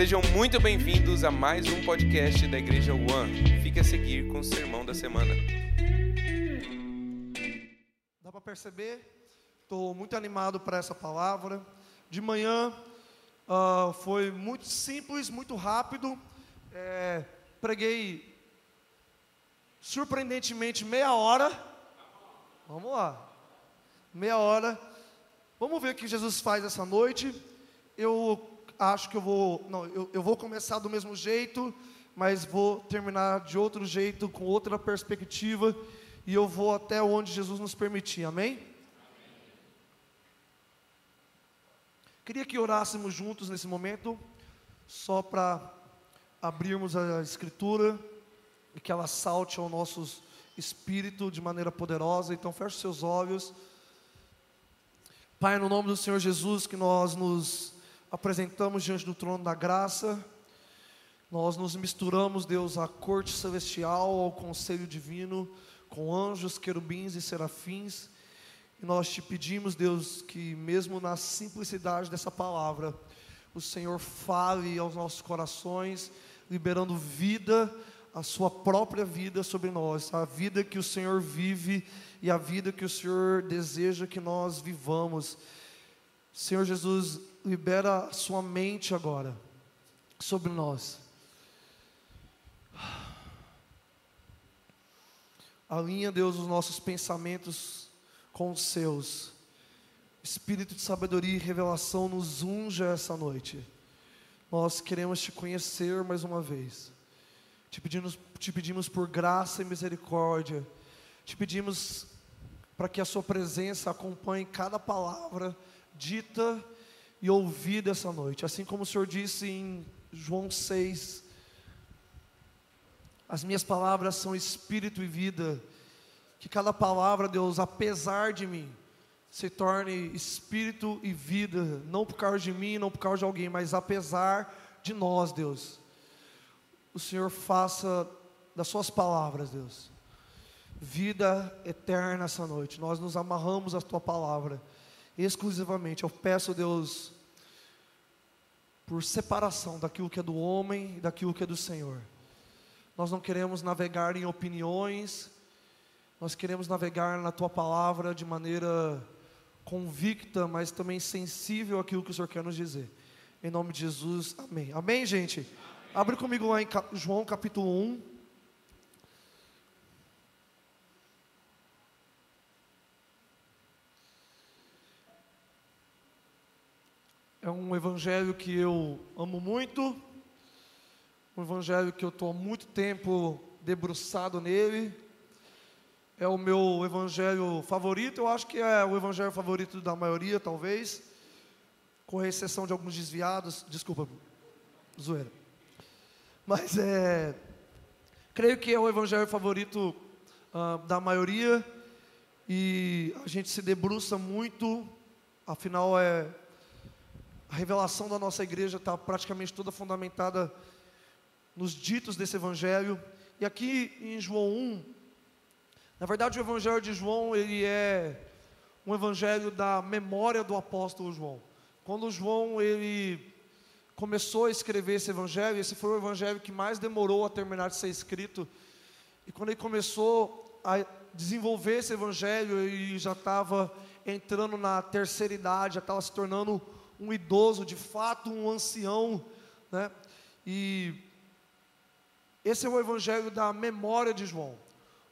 Sejam muito bem-vindos a mais um podcast da Igreja One. Fique a seguir com o sermão da semana. Dá para perceber? Estou muito animado para essa palavra. De manhã uh, foi muito simples, muito rápido. É, preguei surpreendentemente meia hora. Vamos lá, meia hora. Vamos ver o que Jesus faz essa noite. Eu acho que eu vou, não, eu, eu vou começar do mesmo jeito, mas vou terminar de outro jeito, com outra perspectiva, e eu vou até onde Jesus nos permitir, amém? Queria que orássemos juntos nesse momento, só para abrirmos a Escritura e que ela salte ao nosso espírito de maneira poderosa. Então, feche seus olhos. Pai, no nome do Senhor Jesus, que nós nos apresentamos diante do trono da graça, nós nos misturamos, Deus, à corte celestial, ao conselho divino, com anjos, querubins e serafins, e nós te pedimos, Deus, que mesmo na simplicidade dessa palavra, o Senhor fale aos nossos corações, liberando vida, a sua própria vida sobre nós, a vida que o Senhor vive e a vida que o Senhor deseja que nós vivamos. Senhor Jesus, libera a sua mente agora sobre nós. Alinha, Deus, os nossos pensamentos com os seus. Espírito de sabedoria e revelação nos unja essa noite. Nós queremos te conhecer mais uma vez. Te pedimos, te pedimos por graça e misericórdia. Te pedimos para que a Sua presença acompanhe cada palavra dita e ouvida essa noite. Assim como o Senhor disse em João 6, as minhas palavras são espírito e vida. Que cada palavra, Deus, apesar de mim, se torne espírito e vida, não por causa de mim, não por causa de alguém, mas apesar de nós, Deus. O Senhor faça das Suas palavras, Deus, vida eterna essa noite. Nós nos amarramos à Tua palavra exclusivamente. Eu peço, Deus, por separação daquilo que é do homem e daquilo que é do Senhor. Nós não queremos navegar em opiniões, nós queremos navegar na tua palavra de maneira convicta, mas também sensível àquilo que o Senhor quer nos dizer. Em nome de Jesus, amém. Amém, gente? Abre comigo lá em João capítulo 1. É um evangelho que eu amo muito, um evangelho que eu estou há muito tempo debruçado nele. É o meu evangelho favorito, eu acho que é o evangelho favorito da maioria, talvez, com exceção de alguns desviados. Desculpa, zoeira. Mas é. Creio que é o evangelho favorito uh, da maioria, e a gente se debruça muito, afinal é a revelação da nossa igreja está praticamente toda fundamentada nos ditos desse evangelho. E aqui em João 1, na verdade o evangelho de João, ele é um evangelho da memória do apóstolo João. Quando João ele começou a escrever esse evangelho, esse foi o evangelho que mais demorou a terminar de ser escrito. E quando ele começou a desenvolver esse evangelho, ele já estava entrando na terceira idade, já estava se tornando um idoso, de fato um ancião, né? E esse é o evangelho da memória de João,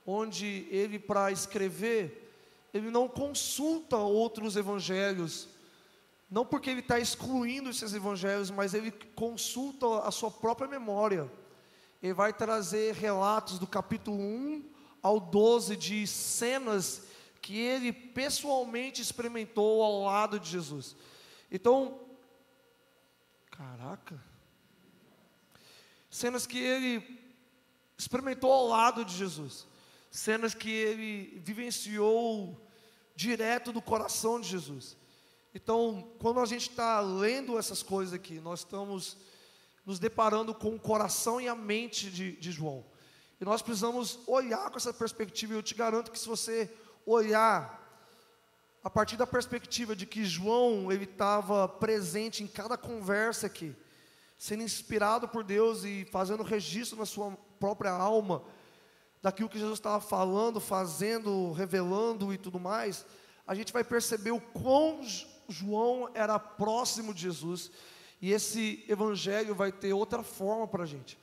onde ele para escrever, ele não consulta outros evangelhos, não porque ele está excluindo esses evangelhos, mas ele consulta a sua própria memória. Ele vai trazer relatos do capítulo 1 ao 12 de cenas que ele pessoalmente experimentou ao lado de Jesus. Então, caraca, cenas que ele experimentou ao lado de Jesus, cenas que ele vivenciou direto do coração de Jesus. Então, quando a gente está lendo essas coisas aqui, nós estamos nos deparando com o coração e a mente de, de João. E nós precisamos olhar com essa perspectiva. Eu te garanto que se você olhar a partir da perspectiva de que João ele estava presente em cada conversa aqui, sendo inspirado por Deus e fazendo registro na sua própria alma daquilo que Jesus estava falando, fazendo, revelando e tudo mais, a gente vai perceber o quão João era próximo de Jesus e esse evangelho vai ter outra forma para a gente.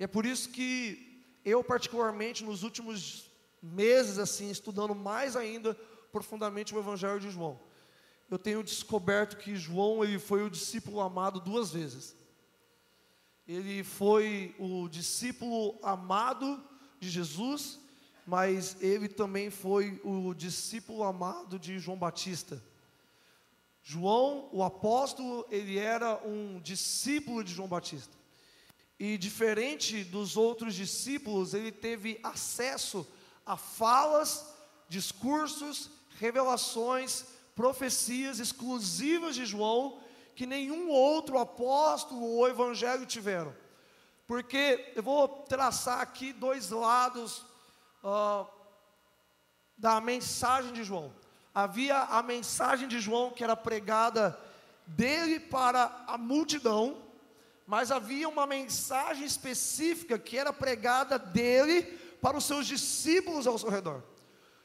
E é por isso que eu, particularmente, nos últimos meses, assim, estudando mais ainda profundamente o evangelho de João, eu tenho descoberto que João ele foi o discípulo amado duas vezes. Ele foi o discípulo amado de Jesus, mas ele também foi o discípulo amado de João Batista. João, o apóstolo, ele era um discípulo de João Batista. E diferente dos outros discípulos, ele teve acesso a falas, discursos, revelações, profecias exclusivas de João, que nenhum outro apóstolo ou evangelho tiveram. Porque eu vou traçar aqui dois lados uh, da mensagem de João. Havia a mensagem de João que era pregada dele para a multidão, mas havia uma mensagem específica que era pregada dele para os seus discípulos ao seu redor.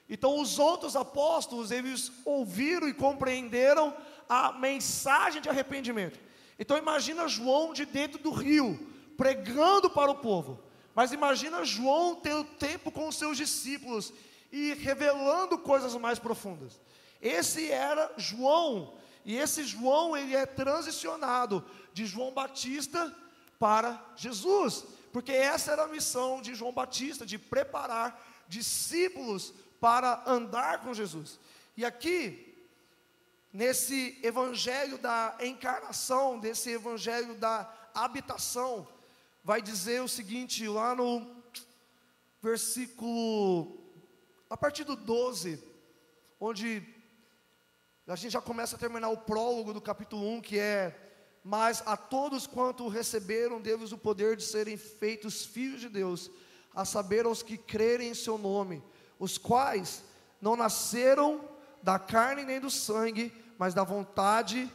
Então os outros apóstolos, eles ouviram e compreenderam a mensagem de arrepimento. Então imagina João de dentro do rio, pregando para o povo. Mas imagina João tendo tempo com os seus discípulos e revelando coisas mais profundas. Esse era João, e esse João ele é transicionado de João Batista para Jesus, porque essa era a missão de João Batista, de preparar discípulos para andar com Jesus. E aqui nesse evangelho da encarnação, desse evangelho da habitação, vai dizer o seguinte, lá no versículo, a partir do 12, onde a gente já começa a terminar o prólogo do capítulo 1, que é: Mas a todos quanto receberam, deles o poder de serem feitos filhos de Deus, a saber, aos que crerem em seu nome, os quais não nasceram da carne nem do sangue, mas da vontade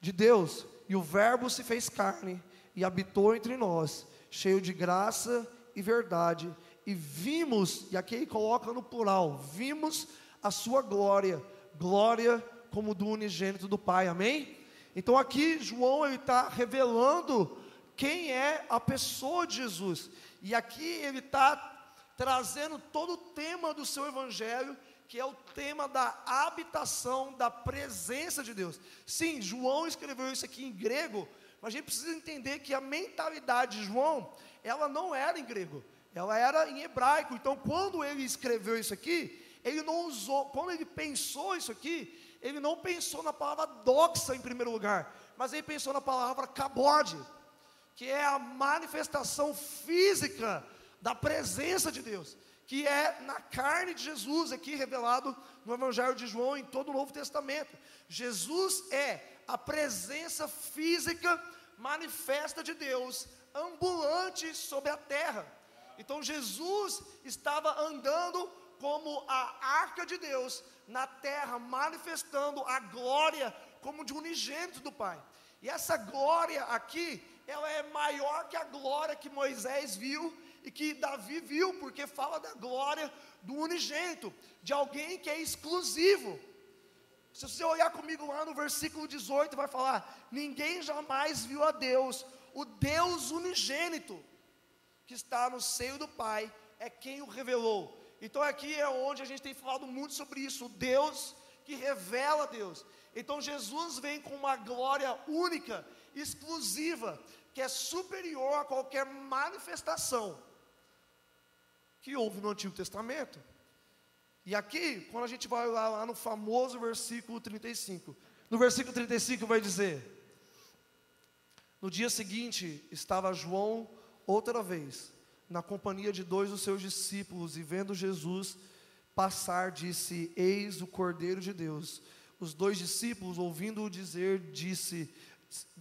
de Deus. E o Verbo se fez carne e habitou entre nós, cheio de graça e verdade. E vimos, e aqui ele coloca no plural, vimos a sua glória, glória como do unigênito do Pai, amém? Então aqui João ele está revelando quem é a pessoa de Jesus, e aqui ele está trazendo todo o tema do seu evangelho que é o tema da habitação da presença de Deus. Sim, João escreveu isso aqui em grego, mas a gente precisa entender que a mentalidade de João, ela não era em grego, ela era em hebraico. Então, quando ele escreveu isso aqui, ele não usou, quando ele pensou isso aqui, ele não pensou na palavra doxa em primeiro lugar, mas ele pensou na palavra cabode, que é a manifestação física da presença de Deus que é na carne de Jesus, aqui revelado no Evangelho de João, em todo o Novo Testamento. Jesus é a presença física manifesta de Deus, ambulante sobre a terra. Então Jesus estava andando como a arca de Deus na terra, manifestando a glória como de unigênito do Pai. E essa glória aqui, ela é maior que a glória que Moisés viu e que Davi viu, porque fala da glória do unigênito, de alguém que é exclusivo. Se você olhar comigo lá no versículo 18, vai falar: Ninguém jamais viu a Deus, o Deus unigênito, que está no seio do Pai, é quem o revelou. Então aqui é onde a gente tem falado muito sobre isso, o Deus que revela Deus. Então Jesus vem com uma glória única, exclusiva, que é superior a qualquer manifestação que houve no Antigo Testamento. E aqui, quando a gente vai lá, lá no famoso versículo 35, no versículo 35 vai dizer: No dia seguinte estava João outra vez, na companhia de dois dos seus discípulos, e vendo Jesus passar, disse: Eis o Cordeiro de Deus. Os dois discípulos, ouvindo-o dizer, disse,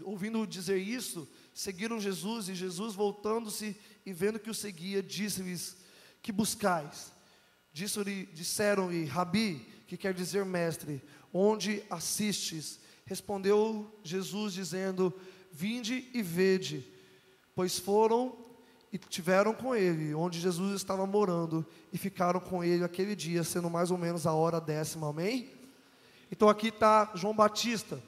ouvindo-o dizer isso, seguiram Jesus, e Jesus, voltando-se e vendo que o seguia, disse-lhes: que buscais? Disseram-lhe, Rabi, que quer dizer mestre, onde assistes? Respondeu Jesus, dizendo: Vinde e vede, pois foram e tiveram com ele, onde Jesus estava morando, e ficaram com ele aquele dia, sendo mais ou menos a hora décima, amém? Então aqui está João Batista,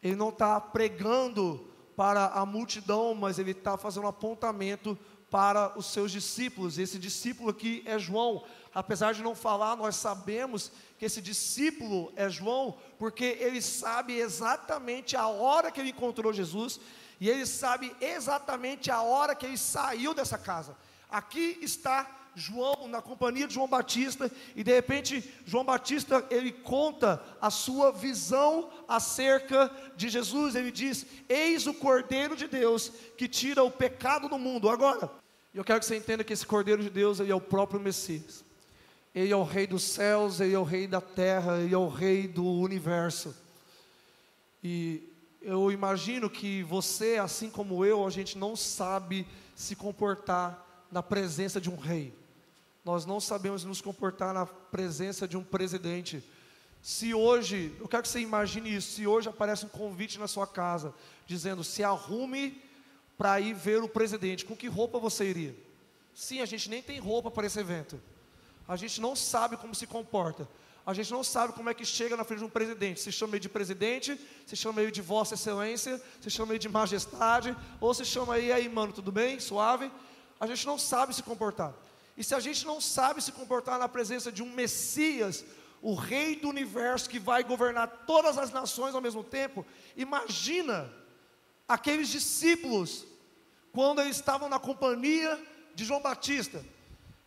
ele não está pregando para a multidão, mas ele está fazendo um apontamento para os seus discípulos. Esse discípulo aqui é João. Apesar de não falar, nós sabemos que esse discípulo é João, porque ele sabe exatamente a hora que ele encontrou Jesus e ele sabe exatamente a hora que ele saiu dessa casa. Aqui está João na companhia de João Batista e de repente João Batista ele conta a sua visão acerca de Jesus. Ele diz: "Eis o Cordeiro de Deus que tira o pecado do mundo". Agora, eu quero que você entenda que esse Cordeiro de Deus ele é o próprio Messias. Ele é o rei dos céus, ele é o rei da terra, ele é o rei do universo. E eu imagino que você, assim como eu, a gente não sabe se comportar na presença de um rei. Nós não sabemos nos comportar na presença de um presidente. Se hoje, eu quero que você imagine isso, se hoje aparece um convite na sua casa, dizendo, se arrume para ir ver o presidente, com que roupa você iria? Sim, a gente nem tem roupa para esse evento. A gente não sabe como se comporta. A gente não sabe como é que chega na frente de um presidente. Se chama ele de presidente, se chama ele de Vossa Excelência, se chama ele de Majestade, ou se chama ele aí, mano, tudo bem? Suave? A gente não sabe se comportar. E se a gente não sabe se comportar na presença de um Messias, o Rei do universo que vai governar todas as nações ao mesmo tempo, imagina aqueles discípulos quando eles estavam na companhia de João Batista.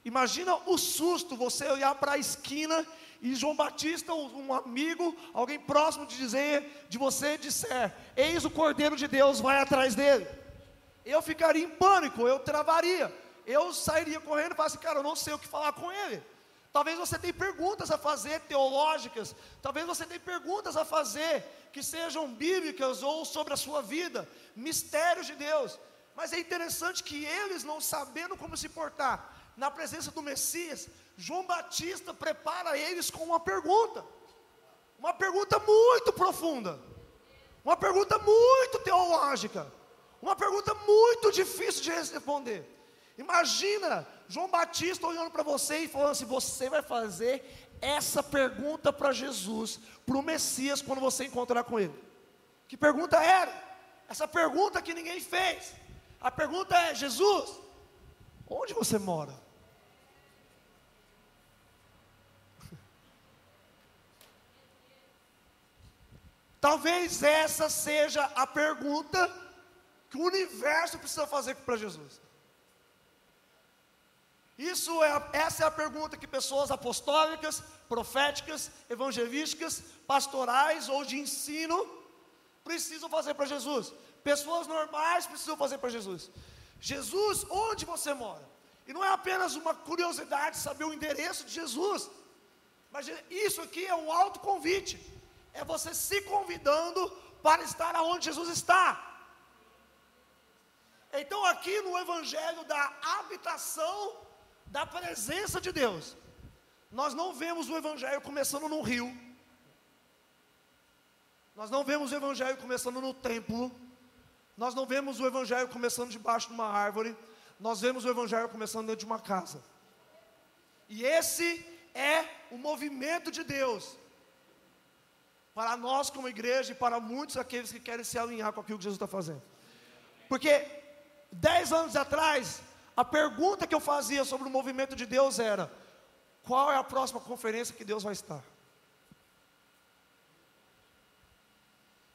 Imagina o susto você olhar para a esquina e João Batista, um amigo, alguém próximo de dizer, de você disser: Eis o Cordeiro de Deus, vai atrás dele. Eu ficaria em pânico, eu travaria eu sairia correndo e falaria assim, cara, eu não sei o que falar com ele. Talvez você tenha perguntas a fazer teológicas, talvez você tenha perguntas a fazer que sejam bíblicas ou sobre a sua vida, mistérios de Deus. Mas é interessante que eles, não sabendo como se portar na presença do Messias, João Batista prepara eles com uma pergunta, uma pergunta muito profunda, uma pergunta muito teológica, uma pergunta muito difícil de responder. Imagina João Batista olhando para você e falando assim: você vai fazer essa pergunta para Jesus, para o Messias, quando você encontrar com ele. Que pergunta era? Essa pergunta que ninguém fez. A pergunta é: Jesus, onde você mora? Talvez essa seja a pergunta que o universo precisa fazer para Jesus. Isso é, essa é a pergunta que pessoas apostólicas, proféticas, evangelísticas, pastorais ou de ensino precisam fazer para Jesus. Pessoas normais precisam fazer para Jesus. Jesus, onde você mora? E não é apenas uma curiosidade saber o endereço de Jesus, mas isso aqui é um alto convite. É você se convidando para estar aonde Jesus está. Então, aqui no Evangelho da habitação da presença de Deus. Nós não vemos o Evangelho começando num rio. Nós não vemos o Evangelho começando no templo. Nós não vemos o Evangelho começando debaixo de uma árvore. Nós vemos o Evangelho começando dentro de uma casa. E esse é o movimento de Deus. Para nós, como igreja, e para muitos aqueles que querem se alinhar com aquilo que Jesus está fazendo. Porque, dez anos atrás, a pergunta que eu fazia sobre o movimento de Deus era: qual é a próxima conferência que Deus vai estar?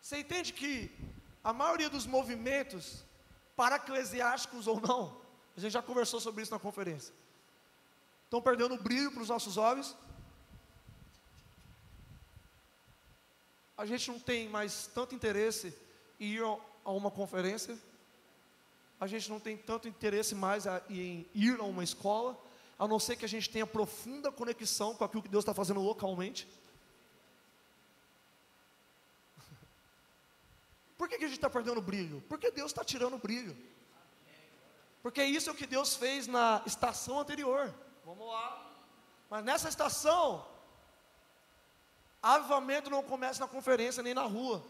Você entende que a maioria dos movimentos, para eclesiásticos ou não, a gente já conversou sobre isso na conferência, estão perdendo o brilho para os nossos olhos. A gente não tem mais tanto interesse em ir a uma conferência a gente não tem tanto interesse mais em ir a uma escola, a não ser que a gente tenha profunda conexão com aquilo que Deus está fazendo localmente. Por que, que a gente está perdendo o brilho? Porque Deus está tirando o brilho. Porque isso é o que Deus fez na estação anterior. Vamos lá. Mas nessa estação, avivamento não começa na conferência nem na rua.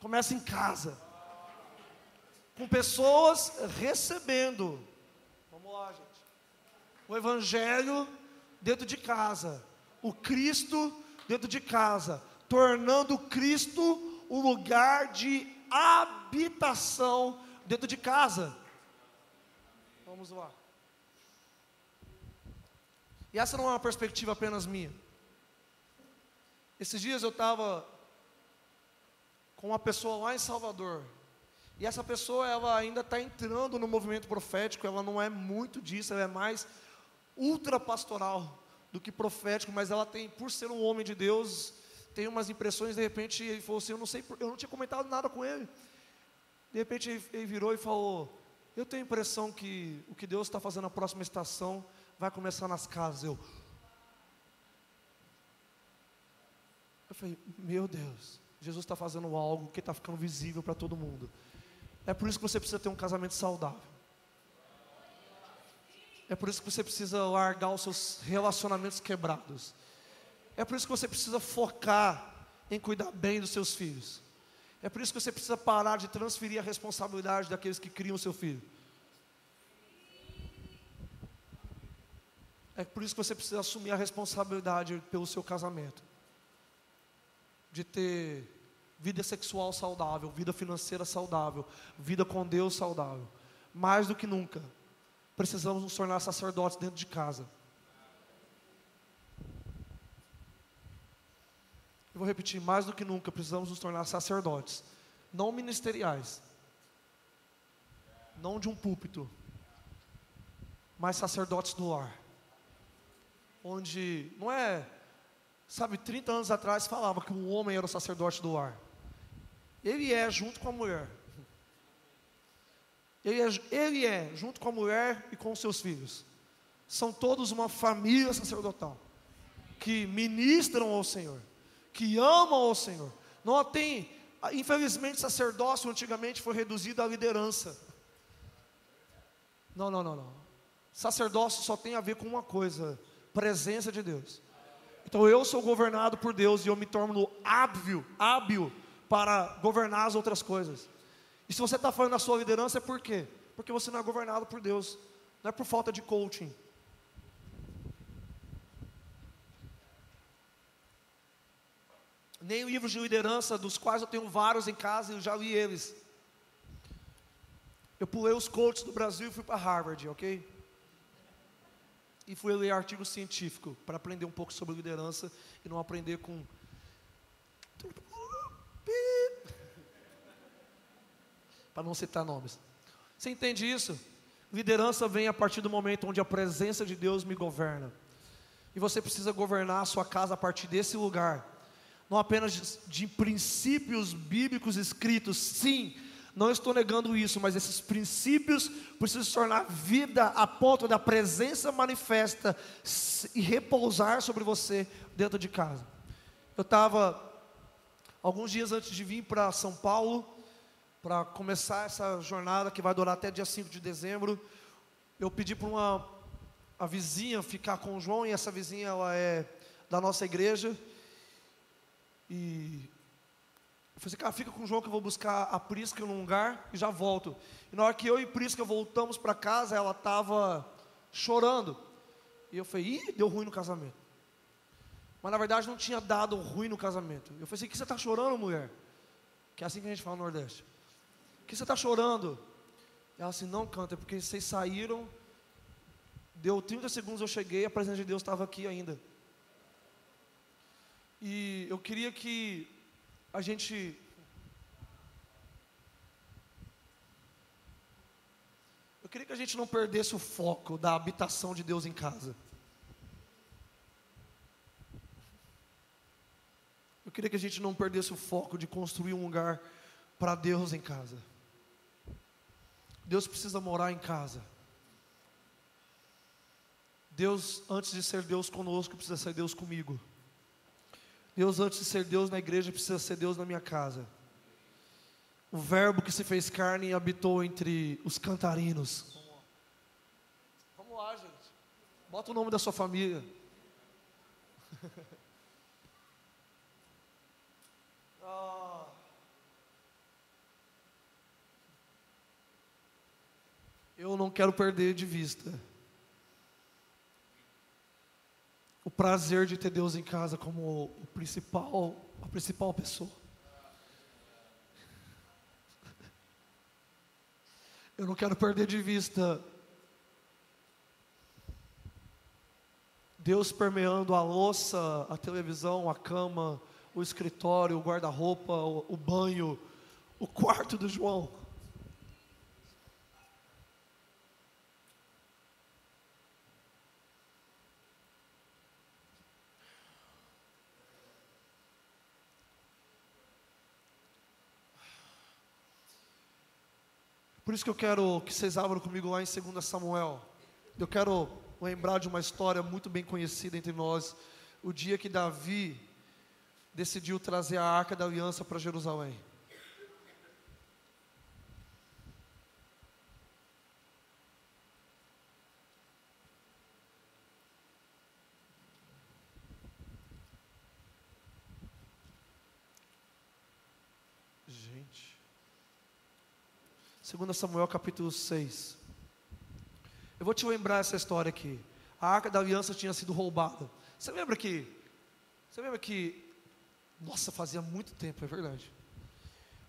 Começa em casa. Com pessoas recebendo. Vamos lá, gente. O Evangelho dentro de casa, o Cristo dentro de casa, tornando Cristo o lugar de habitação dentro de casa. Vamos lá. E essa não é uma perspectiva apenas minha. Esses dias eu estava com uma pessoa lá em Salvador. E essa pessoa, ela ainda está entrando no movimento profético, ela não é muito disso, ela é mais ultra pastoral do que profético, mas ela tem, por ser um homem de Deus, tem umas impressões, de repente ele falou assim, eu não sei, eu não tinha comentado nada com ele. De repente ele virou e falou, eu tenho a impressão que o que Deus está fazendo na próxima estação vai começar nas casas. Eu, eu falei, meu Deus, Jesus está fazendo algo que está ficando visível para todo mundo. É por isso que você precisa ter um casamento saudável. É por isso que você precisa largar os seus relacionamentos quebrados. É por isso que você precisa focar em cuidar bem dos seus filhos. É por isso que você precisa parar de transferir a responsabilidade daqueles que criam o seu filho. É por isso que você precisa assumir a responsabilidade pelo seu casamento. De ter vida sexual saudável, vida financeira saudável, vida com Deus saudável. Mais do que nunca, precisamos nos tornar sacerdotes dentro de casa. Eu vou repetir, mais do que nunca, precisamos nos tornar sacerdotes, não ministeriais, não de um púlpito, mas sacerdotes do lar. Onde, não é, sabe, 30 anos atrás falava que um homem era o sacerdote do lar. Ele é junto com a mulher. Ele é, ele é junto com a mulher e com seus filhos. São todos uma família sacerdotal que ministram ao Senhor, que amam ao Senhor. Não tem, infelizmente, sacerdócio antigamente foi reduzido à liderança. Não, não, não, não. Sacerdócio só tem a ver com uma coisa: presença de Deus. Então eu sou governado por Deus e eu me torno hábil, hábil para governar as outras coisas. E se você está falando da sua liderança, é por quê? Porque você não é governado por Deus, não é por falta de coaching. Nem livros de liderança, dos quais eu tenho vários em casa e eu já li eles. Eu pulei os coaches do Brasil e fui para Harvard, ok? E fui ler artigo científico para aprender um pouco sobre liderança e não aprender com para não citar nomes. Você entende isso? Liderança vem a partir do momento onde a presença de Deus me governa. E você precisa governar a sua casa a partir desse lugar. Não apenas de, princípios bíblicos escritos, sim, não estou negando isso, mas esses princípios precisam se tornar vida a ponto da presença manifesta e repousar sobre você dentro de casa. Eu estava, alguns dias antes de vir para São Paulo, para começar essa jornada que vai durar até dia 5 de dezembro, eu pedi para uma a vizinha ficar com o João, e essa vizinha ela é da nossa igreja. E eu falei assim, cara, fica com o João que eu vou buscar a Prisca num lugar e já volto. E na hora que eu e Prisca voltamos para casa, ela estava chorando. E eu falei, ih, deu ruim no casamento. Mas na verdade não tinha dado ruim no casamento. Eu falei assim, que você está chorando, mulher? Que é assim que a gente fala no Nordeste que você está chorando? Ela assim, não canta, é porque vocês saíram, deu 30 segundos eu cheguei, a presença de Deus estava aqui ainda. E eu queria que a gente Eu queria que a gente não perdesse o foco da habitação de Deus em casa. Queria que a gente não perdesse o foco de construir um lugar para Deus em casa. Deus precisa morar em casa. Deus, antes de ser Deus conosco, precisa ser Deus comigo. Deus, antes de ser Deus na igreja, precisa ser Deus na minha casa. O Verbo que se fez carne e habitou entre os cantarinos. Vamos lá, gente. Bota o nome da sua família. eu não quero perder de vista o prazer de ter Deus em casa como o principal, a principal pessoa. Eu não quero perder de vista Deus permeando a louça, a televisão, a cama, o escritório, o guarda-roupa, o, o banho, o quarto do João. Por isso que eu quero que vocês abram comigo lá em 2 Samuel. Eu quero lembrar de uma história muito bem conhecida entre nós, o dia que Davi decidiu trazer a arca da aliança para Jerusalém. Gente. 2 Samuel capítulo 6. Eu vou te lembrar essa história aqui. A arca da aliança tinha sido roubada. Você lembra que? Você lembra que? Nossa, fazia muito tempo, é verdade.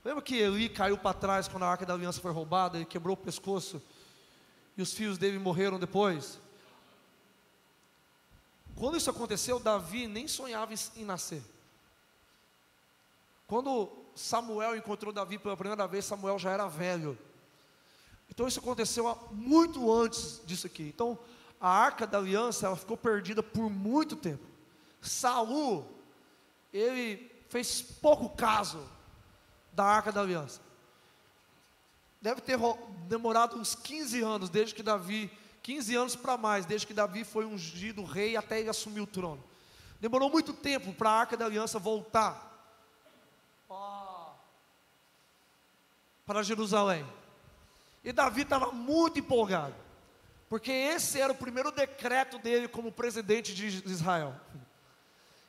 Lembra que Eli caiu para trás quando a arca da aliança foi roubada? Ele quebrou o pescoço e os filhos dele morreram depois. Quando isso aconteceu, Davi nem sonhava em nascer. Quando Samuel encontrou Davi pela primeira vez, Samuel já era velho. Então isso aconteceu muito antes disso aqui. Então a arca da aliança ela ficou perdida por muito tempo. Saul ele fez pouco caso da arca da aliança. Deve ter demorado uns 15 anos desde que Davi, 15 anos para mais, desde que Davi foi ungido rei até ele assumir o trono. Demorou muito tempo para a arca da aliança voltar para Jerusalém. E Davi estava muito empolgado, porque esse era o primeiro decreto dele como presidente de Israel.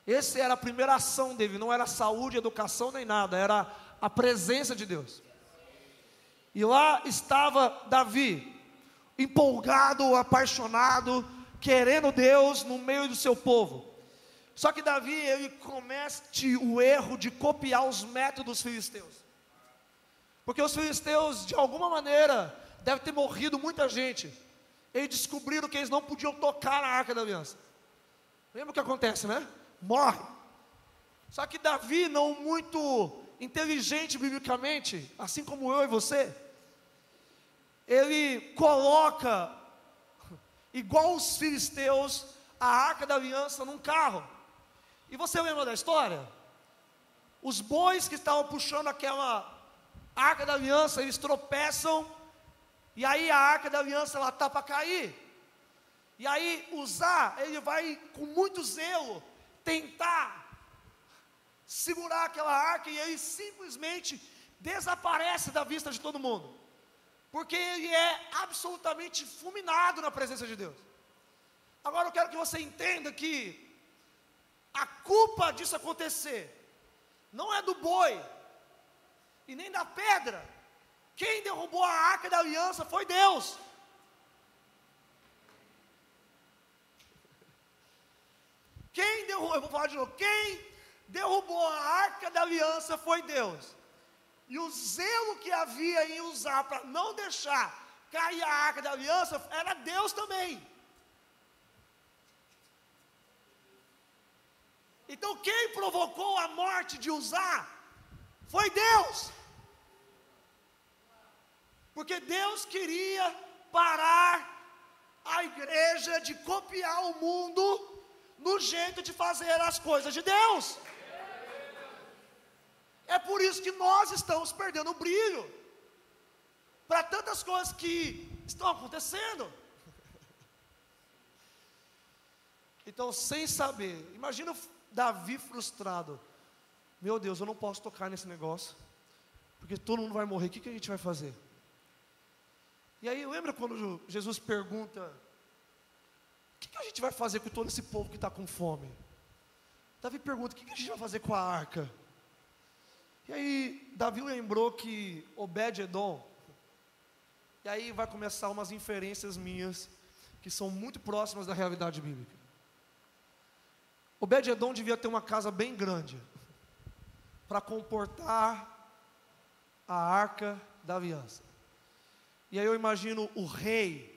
Esse era a primeira ação dele, não era saúde, educação nem nada, era a presença de Deus. E lá estava Davi, empolgado, apaixonado, querendo Deus no meio do seu povo. Só que Davi, ele comete o erro de copiar os métodos filisteus. Porque os filisteus, de alguma maneira, deve ter morrido muita gente. Eles descobriram que eles não podiam tocar na arca da aliança. Lembra o que acontece, né? Morre. Só que Davi, não muito inteligente biblicamente, assim como eu e você, ele coloca, igual os filisteus, a arca da aliança num carro. E você lembra da história? Os bois que estavam puxando aquela a arca da aliança, eles tropeçam, e aí a arca da aliança ela está para cair. E aí usar, ele vai com muito zelo tentar segurar aquela arca e ele simplesmente desaparece da vista de todo mundo. Porque ele é absolutamente fulminado na presença de Deus. Agora eu quero que você entenda que a culpa disso acontecer não é do boi, e nem da pedra. Quem derrubou a arca da aliança foi Deus. Quem derrubou, eu vou falar de novo, quem derrubou a arca da aliança foi Deus. E o zelo que havia em usar para não deixar cair a arca da aliança era Deus também. Então quem provocou a morte de usar foi Deus. Porque Deus queria parar a igreja de copiar o mundo no jeito de fazer as coisas de Deus. É por isso que nós estamos perdendo o brilho para tantas coisas que estão acontecendo. Então, sem saber, imagina Davi frustrado. Meu Deus, eu não posso tocar nesse negócio, porque todo mundo vai morrer. O que, que a gente vai fazer? E aí, lembra quando Jesus pergunta: O que, que a gente vai fazer com todo esse povo que está com fome? Davi pergunta: O que, que a gente vai fazer com a arca? E aí, Davi lembrou que Obed-Edom, E aí vai começar umas inferências minhas que são muito próximas da realidade bíblica. Obed-edom devia ter uma casa bem grande para comportar a arca da aliança. E aí eu imagino o rei,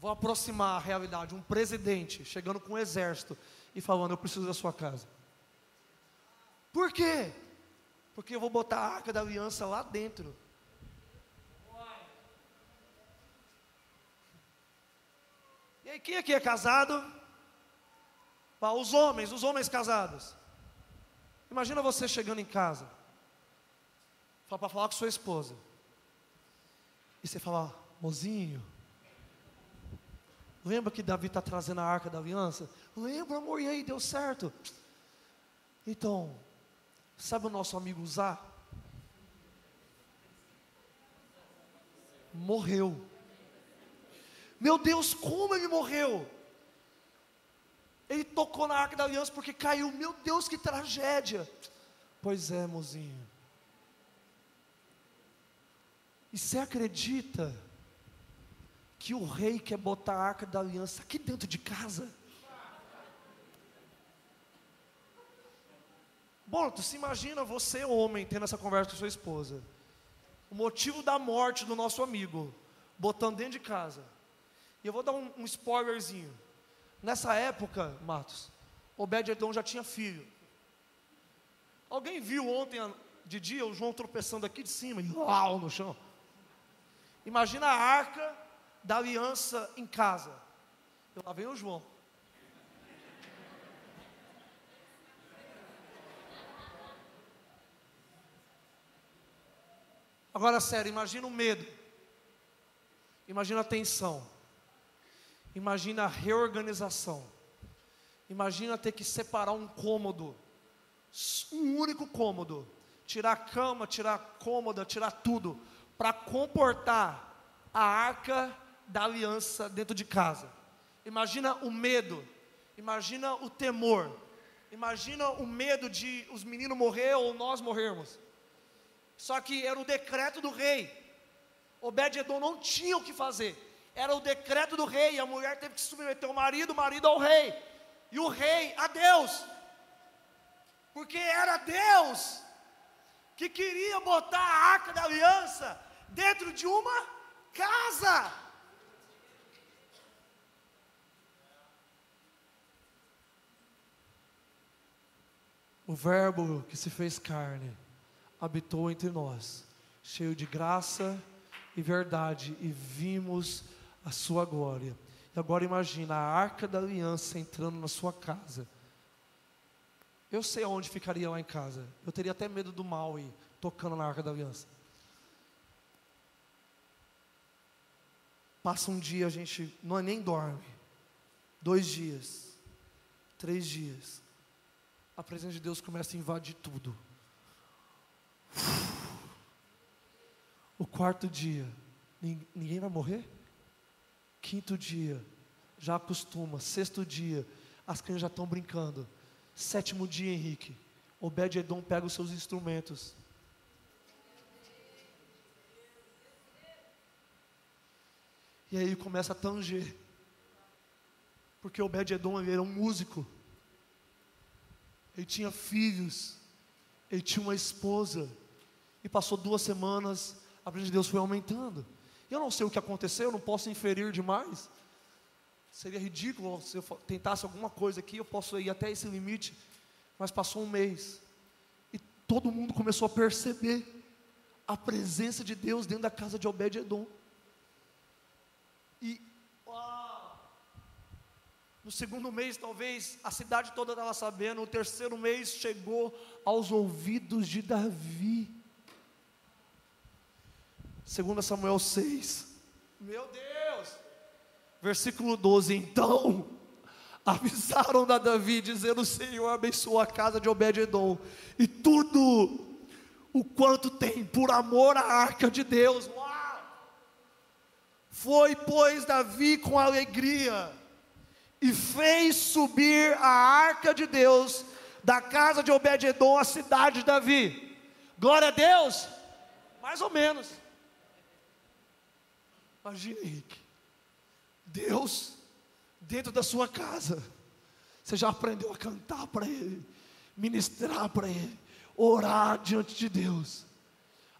vou aproximar a realidade, um presidente chegando com um exército e falando: Eu preciso da sua casa. Por quê? Porque eu vou botar a arca da aliança lá dentro. E aí, quem aqui é casado? Os homens, os homens casados. Imagina você chegando em casa, para falar com sua esposa. E você fala, mozinho, lembra que Davi está trazendo a arca da aliança? Lembra, amor, e aí, deu certo? Então, sabe o nosso amigo Zá? Morreu. Meu Deus, como ele morreu? Ele tocou na arca da aliança porque caiu. Meu Deus, que tragédia. Pois é, mozinho. E você acredita que o rei quer botar a arca da aliança aqui dentro de casa? Bom, tu se imagina você, homem, tendo essa conversa com sua esposa. O motivo da morte do nosso amigo, botando dentro de casa. E eu vou dar um, um spoilerzinho. Nessa época, Matos, Obed-Edom já tinha filho. Alguém viu ontem de dia o João tropeçando aqui de cima e uau no chão? Imagina a arca da aliança em casa. E lá vem o João. Agora, sério, imagina o medo. Imagina a tensão. Imagina a reorganização. Imagina ter que separar um cômodo, um único cômodo, tirar a cama, tirar a cômoda, tirar tudo, para comportar a arca da aliança dentro de casa. Imagina o medo, imagina o temor, imagina o medo de os meninos morrer ou nós morrermos. Só que era o decreto do rei. Obed-edom não tinha o que fazer era o decreto do rei, a mulher teve que submeter o marido, o marido ao rei, e o rei a Deus, porque era Deus que queria botar a arca da aliança dentro de uma casa. O Verbo que se fez carne habitou entre nós, cheio de graça e verdade, e vimos a sua glória. E agora imagina a arca da aliança entrando na sua casa. Eu sei aonde ficaria lá em casa. Eu teria até medo do mal e tocando na arca da aliança. Passa um dia, a gente não é nem dorme. Dois dias, três dias. A presença de Deus começa a invadir tudo. O quarto dia, ninguém vai morrer? Quinto dia, já acostuma. Sexto dia, as crianças já estão brincando. Sétimo dia, Henrique, Obed-Edom pega os seus instrumentos. E aí começa a tanger. Porque Obed-Edom era um músico. Ele tinha filhos. Ele tinha uma esposa. E passou duas semanas, a presença de Deus foi aumentando. Eu não sei o que aconteceu, eu não posso inferir demais. Seria ridículo se eu tentasse alguma coisa aqui, eu posso ir até esse limite. Mas passou um mês e todo mundo começou a perceber a presença de Deus dentro da casa de Obed-edom. E no segundo mês, talvez a cidade toda estava sabendo. No terceiro mês chegou aos ouvidos de Davi. 2 Samuel 6. Meu Deus! Versículo 12. Então avisaram a Davi, dizendo: O Senhor abençoou a casa de Obed-Edom, e tudo o quanto tem por amor à arca de Deus. Foi, pois, Davi com alegria, e fez subir a arca de Deus da casa de Obed-Edom à cidade de Davi. Glória a Deus! Mais ou menos. Imagina, Henrique. Deus, dentro da sua casa, você já aprendeu a cantar para Ele, ministrar para Ele, orar diante de Deus.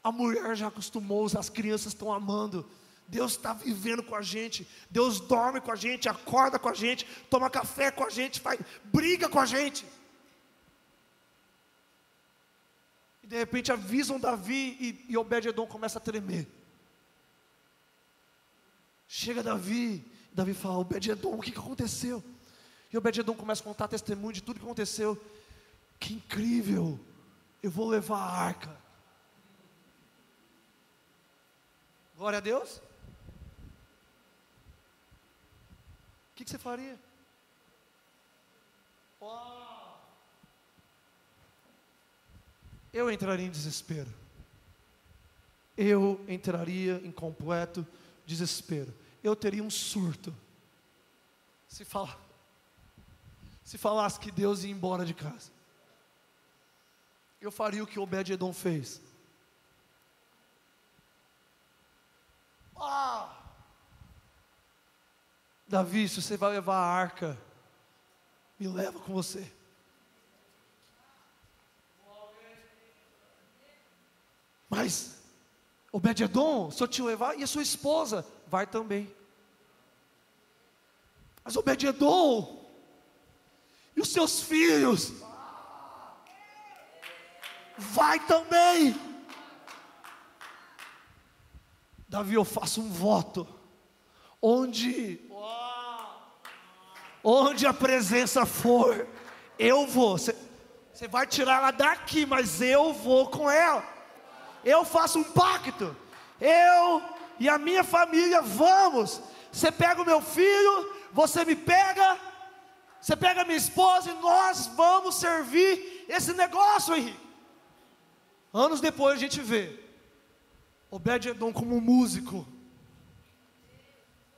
A mulher já acostumou, as crianças estão amando. Deus está vivendo com a gente. Deus dorme com a gente, acorda com a gente, toma café com a gente, faz, briga com a gente. E de repente avisam Davi e, e Obed-Edom começa a tremer. Chega Davi, Davi fala: Obed-Edom, o que, que aconteceu? E Obed-Edom começa a contar testemunho de tudo que aconteceu. Que incrível! Eu vou levar a arca. Glória a Deus. Que, que você faria? Eu entraria em desespero. Eu entraria em completo desespero. Eu teria um surto. Se se falasse que Deus ia embora de casa. Eu faria o que Obed-edom fez. Ah! Davi, se você vai levar a arca, me leva com você. Mas, Obed-Edom, se eu te levar, e a sua esposa, vai também. Mas Obed-Edom, e os seus filhos, vai também. Davi, eu faço um voto, onde, onde a presença for, eu vou. Você vai tirar ela daqui, mas eu vou com ela. Eu faço um pacto. Eu e a minha família vamos. Você pega o meu filho, você me pega, você pega a minha esposa e nós vamos servir esse negócio, Henrique. Anos depois a gente vê Obed-Edom como músico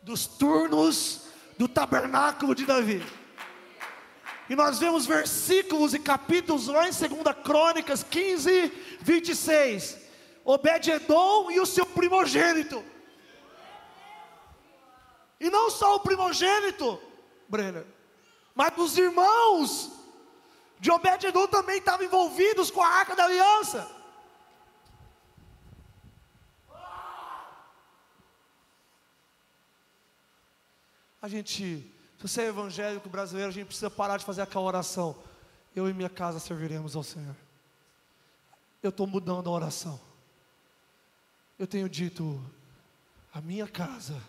dos turnos do tabernáculo de Davi. E nós vemos versículos e capítulos lá em 2 Crônicas 15, 26. Obed-Edom e o seu primogênito. E não só o primogênito, Brenner, mas os irmãos de Obed-Edom também estavam envolvidos com a arca da aliança. A gente, se você é evangélico brasileiro, a gente precisa parar de fazer aquela oração. Eu e minha casa serviremos ao Senhor. Eu estou mudando a oração. Eu tenho dito, a minha casa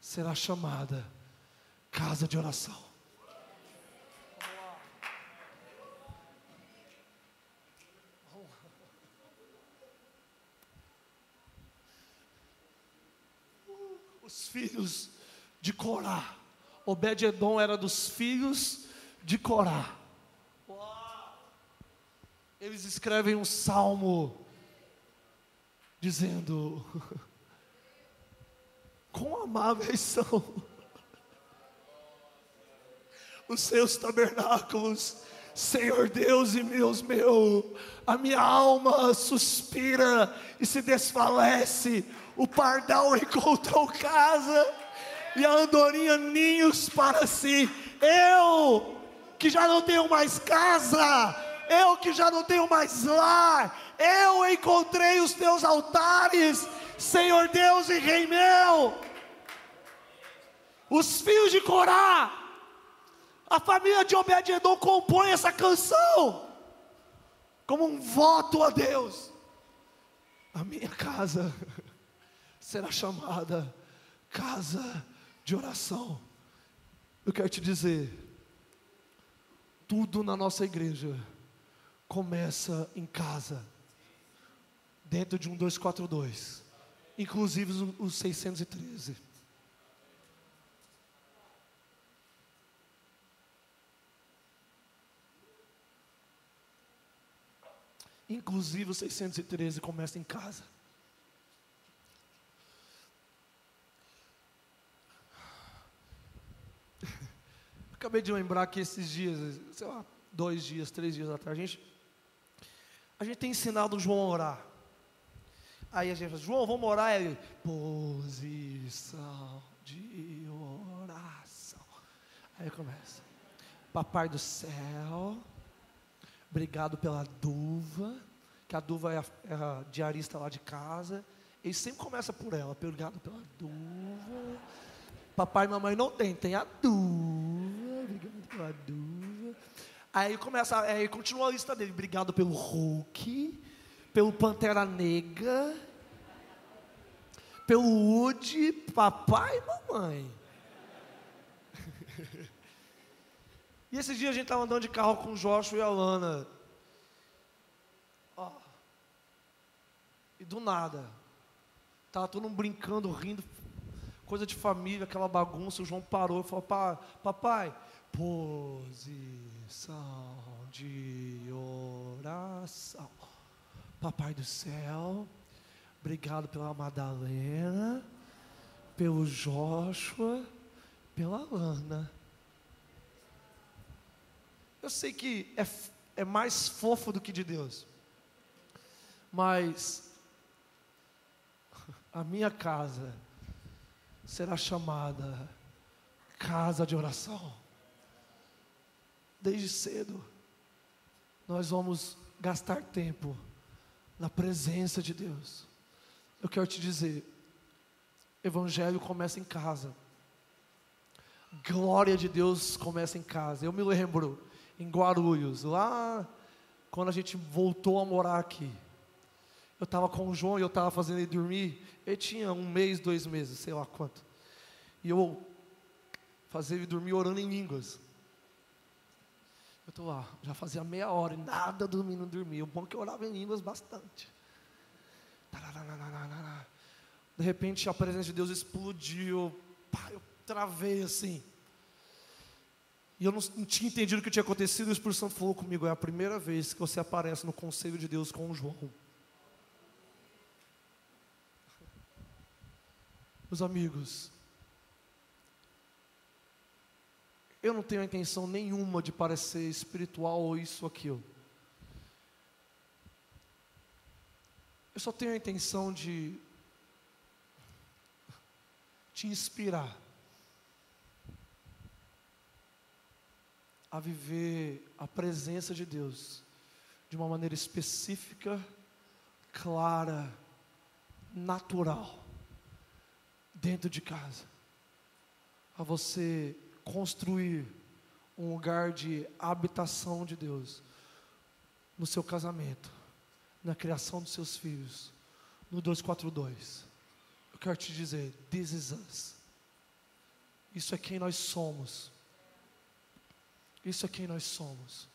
será chamada casa de oração. Os filhos de Corá. Obed-Edom era dos filhos de Corá. Eles escrevem um salmo dizendo: Quão amáveis são os seus tabernáculos, Senhor Deus e Deus meu, a minha alma suspira e se desfalece, o pardal encontrou casa e a andorinha ninhos para si. Eu, que já não tenho mais casa, eu que já não tenho mais lar, eu encontrei os teus altares, Senhor Deus e Rei meu. Os filhos de Corá, a família de Obed-Edom compõe essa canção como um voto a Deus. A minha casa será chamada casa de oração. Eu quero te dizer, tudo na nossa igreja começa em casa, dentro de um 242, inclusive os 613. Inclusive o 613 começa em casa. Acabei de lembrar que esses dias, sei lá, dois dias, três dias atrás, a gente, a gente tem ensinado o João a orar. Aí a gente fala, João, vamos orar. Ele, posição de oração. Aí começa. Papai do céu, obrigado pela duva, que a duva é a, é a diarista lá de casa. Ele sempre começa por ela, obrigado pela duva. Papai e mamãe não tem, tem a duva, obrigado pela. Aí começa, aí continua a lista dele, obrigado pelo Hulk, pelo Pantera Negra, pelo Woody, papai e mamãe. e esses dias a gente estava andando de carro com o Joshua e a Lana. Ó. E do nada, tava todo mundo brincando, rindo, coisa de família, aquela bagunça. O João parou e falou: Papai, posição de oração. Papai do céu, obrigado pela Madalena, pelo Joshua, pela Ana. Eu sei que é, é mais fofo do que de Deus, mas a minha casa será chamada casa de oração. Desde cedo, nós vamos gastar tempo na presença de Deus. Eu quero te dizer, Evangelho começa em casa. Glória de Deus começa em casa. Eu me lembro em Guarulhos, lá quando a gente voltou a morar aqui. Eu estava com o João e eu estava fazendo ele dormir. Ele tinha um mês, dois meses, sei lá quanto. E eu fazia ele dormir orando em línguas. Eu estou lá, já fazia meia hora e nada do menino dormia. O bom é que eu orava em línguas bastante. De repente a presença de Deus explodiu. Eu travei assim. E eu não, não, tinha entendido o que tinha acontecido. O Espírito Santo falou comigo: é a primeira vez que você aparece no conselho de Deus com o João. Meus amigos, Eu não tenho intenção nenhuma de parecer espiritual ou isso ou aquilo. Eu só tenho a intenção de te inspirar a viver a presença de Deus de uma maneira específica, clara, natural, dentro de casa. A você construir um lugar de habitação de Deus no seu casamento, na criação dos seus filhos, no 242. Eu quero te dizer, this is us. Isso é quem nós somos. Isso é quem nós somos.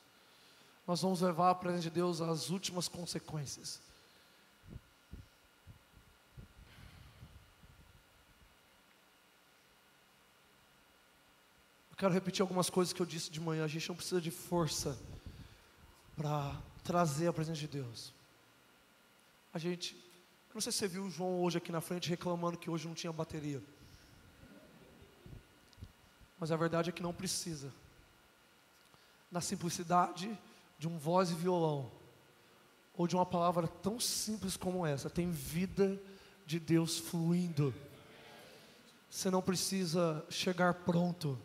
Nós vamos levar a presença de Deus às últimas consequências. Eu quero repetir algumas coisas que eu disse de manhã. A gente não precisa de força para trazer a presença de Deus. A gente, não sei se você viu o João hoje aqui na frente reclamando que hoje não tinha bateria. Mas a verdade é que não precisa. Na simplicidade de um voz e violão, ou de uma palavra tão simples como essa, tem vida de Deus fluindo. Você não precisa chegar pronto.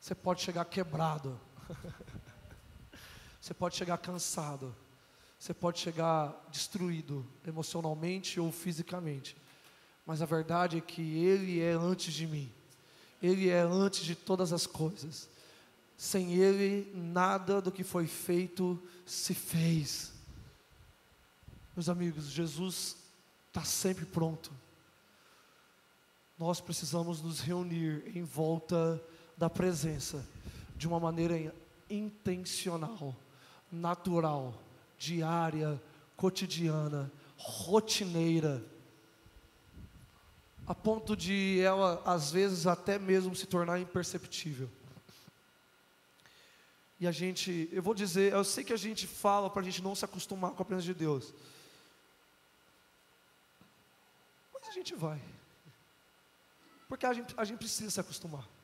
Você pode chegar quebrado. Você pode chegar cansado. Você pode chegar destruído emocionalmente ou fisicamente. Mas a verdade é que Ele é antes de mim. Ele é antes de todas as coisas. Sem Ele, nada do que foi feito se fez. Meus amigos, Jesus está sempre pronto. Nós precisamos nos reunir em volta da presença de uma maneira intencional, natural, diária, cotidiana, rotineira, a ponto de ela, às vezes, até mesmo se tornar imperceptível. E a gente, eu vou dizer, eu sei que a gente fala para a gente não se acostumar com a presença de Deus, mas a gente vai, porque a gente, a gente precisa se acostumar.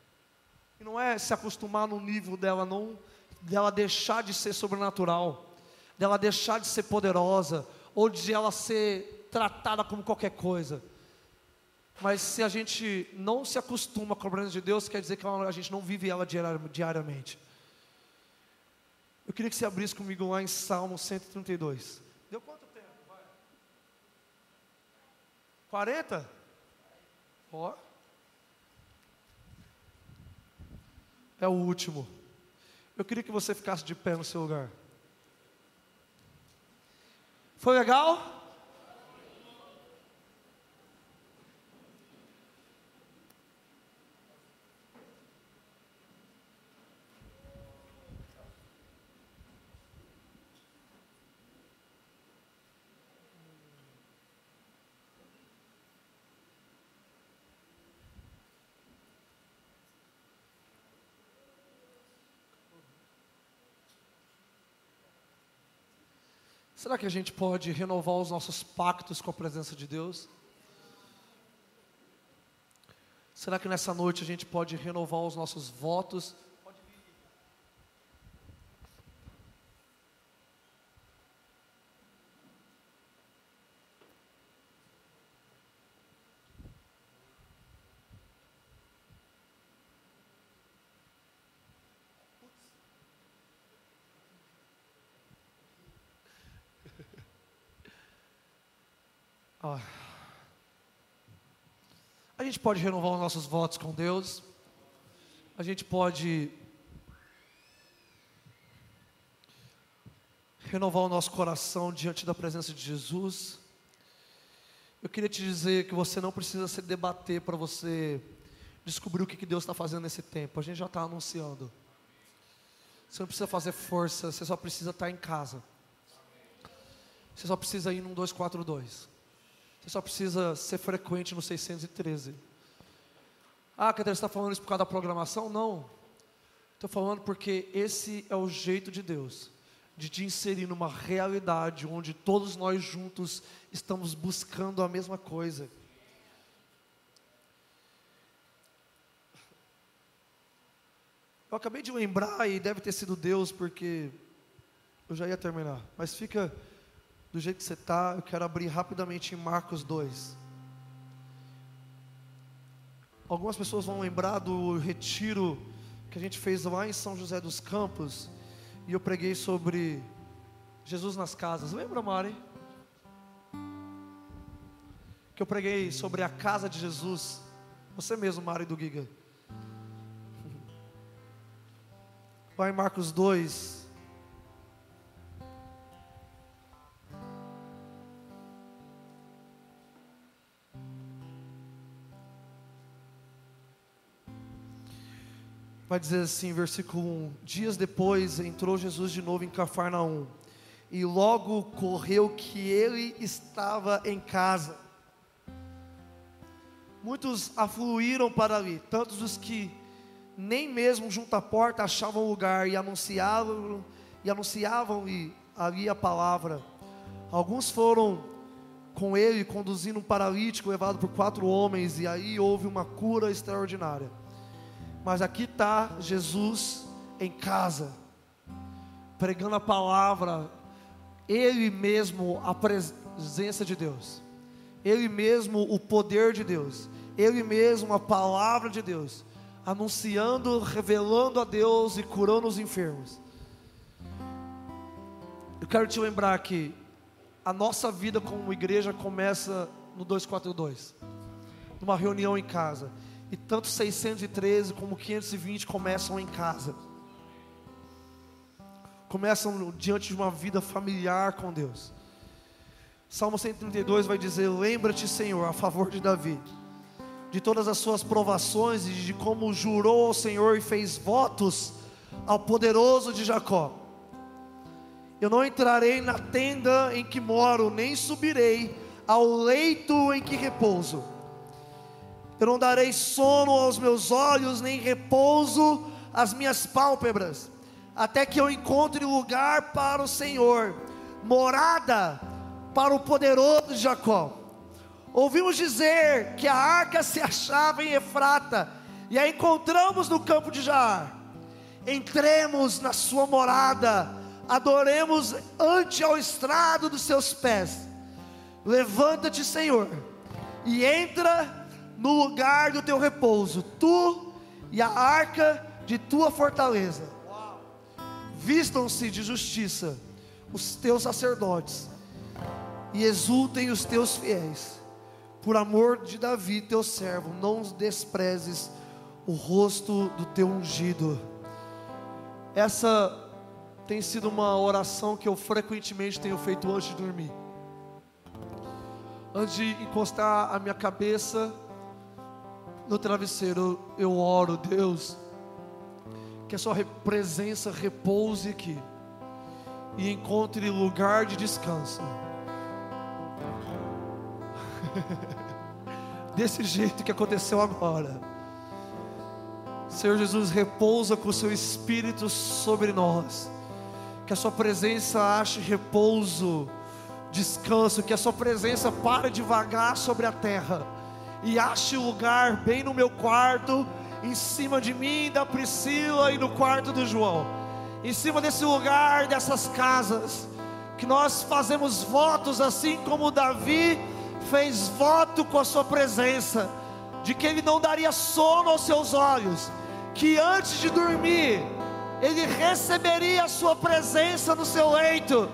Não é se acostumar no nível dela não dela deixar de ser sobrenatural, dela deixar de ser poderosa ou de ela ser tratada como qualquer coisa. Mas se a gente não se acostuma com a presença de Deus, quer dizer que a gente não vive ela diariamente. Eu queria que você abrisse comigo lá em Salmo 132. Deu quanto tempo? Vai. 40? Ó. É o último. Eu queria que você ficasse de pé no seu lugar. Foi legal? Será que a gente pode renovar os nossos pactos com a presença de Deus? Será que nessa noite a gente pode renovar os nossos votos gente pode renovar os nossos votos com Deus. A gente pode renovar o nosso coração diante da presença de Jesus. Eu queria te dizer que você não precisa se debater para você descobrir o que Deus está fazendo nesse tempo. A gente já está anunciando. Você não precisa fazer força, você só precisa estar tá em casa. Você só precisa ir num 242. Você só precisa ser frequente no 613. Ah, você está falando isso por causa da programação? Não. Estou falando porque esse é o jeito de Deus de te inserir numa realidade onde todos nós juntos estamos buscando a mesma coisa. Eu acabei de lembrar e deve ter sido Deus, porque eu já ia terminar, mas fica do jeito que você está, eu quero abrir rapidamente em Marcos 2. Algumas pessoas vão lembrar do retiro que a gente fez lá em São José dos Campos, e eu preguei sobre Jesus nas casas. Lembra, Mari? Que eu preguei sobre a casa de Jesus. Você mesmo, Mari do Giga. Lá em Marcos 2, vai dizer assim, versículo 1: Dias depois entrou Jesus de novo em Cafarnaum, e logo correu que ele estava em casa. Muitos afluíram para ali, tantos os que nem mesmo junto à porta achavam lugar e anunciavam e anunciavam e ali a palavra. Alguns foram com ele conduzindo um paralítico levado por quatro homens e aí houve uma cura extraordinária. Mas aqui está Jesus em casa, pregando a palavra, Ele mesmo a presença de Deus, Ele mesmo o poder de Deus, Ele mesmo a palavra de Deus, anunciando, revelando a Deus e curando os enfermos. Eu quero te lembrar que a nossa vida como igreja começa no 242, numa reunião em casa. E tanto 613 como 520 começam em casa. Começam diante de uma vida familiar com Deus. Salmo 132 vai dizer: Lembra-te, Senhor, a favor de Davi, de todas as suas provações e de como jurou ao Senhor e fez votos ao poderoso de Jacó. Eu não entrarei na tenda em que moro, nem subirei ao leito em que repouso eu não darei sono aos meus olhos, nem repouso às minhas pálpebras, até que eu encontre lugar para o Senhor, morada para o poderoso de Jacó. Ouvimos dizer que a arca se achava em Efrata, e a encontramos no campo de Jaar. Entremos na sua morada, adoremos ante ao estrado dos seus pés. Levanta-te, Senhor, e entra no lugar do teu repouso, tu e a arca de tua fortaleza. Vistam-se de justiça os teus sacerdotes e exultem os teus fiéis. Por amor de Davi, teu servo, não desprezes o rosto do teu ungido. Essa tem sido uma oração que eu frequentemente tenho feito antes de dormir. Antes de encostar a minha cabeça no travesseiro, eu oro, Deus, que a Sua presença repouse aqui e encontre lugar de descanso. Desse jeito que aconteceu agora. Senhor Jesus, repousa com o seu Espírito sobre nós. Que a sua presença ache repouso, descanso, que a sua presença pare de vagar sobre a terra e ache lugar bem no meu quarto, em cima de mim, da Priscila e no quarto do João. Em cima desse lugar, dessas casas, que nós fazemos votos assim como Davi fez voto com a sua presença, de que ele não daria sono aos seus olhos, que antes de dormir, ele receberia a sua presença no seu leito.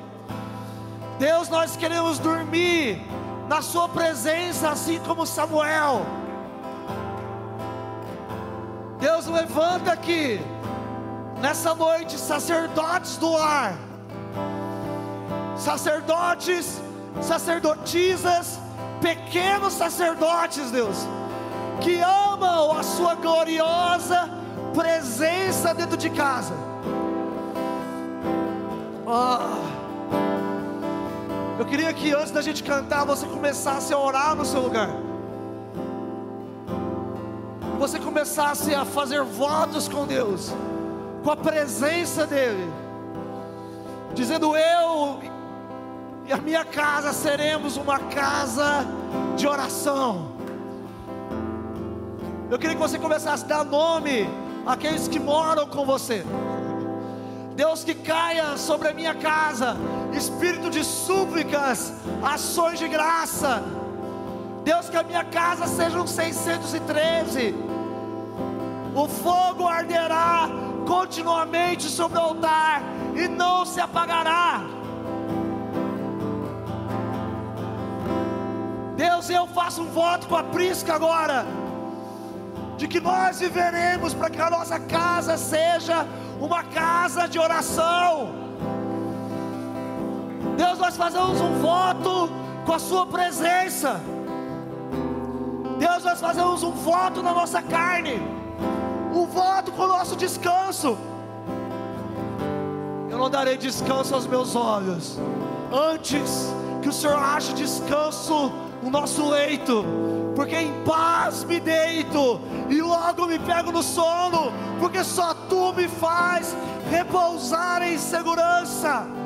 Deus, nós queremos dormir na sua presença, assim como Samuel. Deus levanta aqui nessa noite sacerdotes do ar, sacerdotes, sacerdotisas pequenos sacerdotes, Deus, que amam a Sua gloriosa presença dentro de casa. Oh. Eu queria que antes da gente cantar, você começasse a orar no seu lugar. Você começasse a fazer votos com Deus, com a presença dEle, dizendo: Eu e a minha casa seremos uma casa de oração. Eu queria que você começasse a dar nome àqueles que moram com você. Deus que caia sobre a minha casa, espírito de súplicas, ações de graça. Deus que a minha casa seja um 613. O fogo arderá continuamente sobre o altar e não se apagará. Deus, eu faço um voto com a Prisca agora, de que nós viveremos para que a nossa casa seja uma casa de oração. Deus, nós fazemos um voto com a Sua presença. Deus, nós fazemos um voto na nossa carne, um voto com o nosso descanso. Eu não darei descanso aos meus olhos, antes que o Senhor ache descanso o nosso leito, porque em paz me deito e logo me pego no sono, porque só tu me faz repousar em segurança.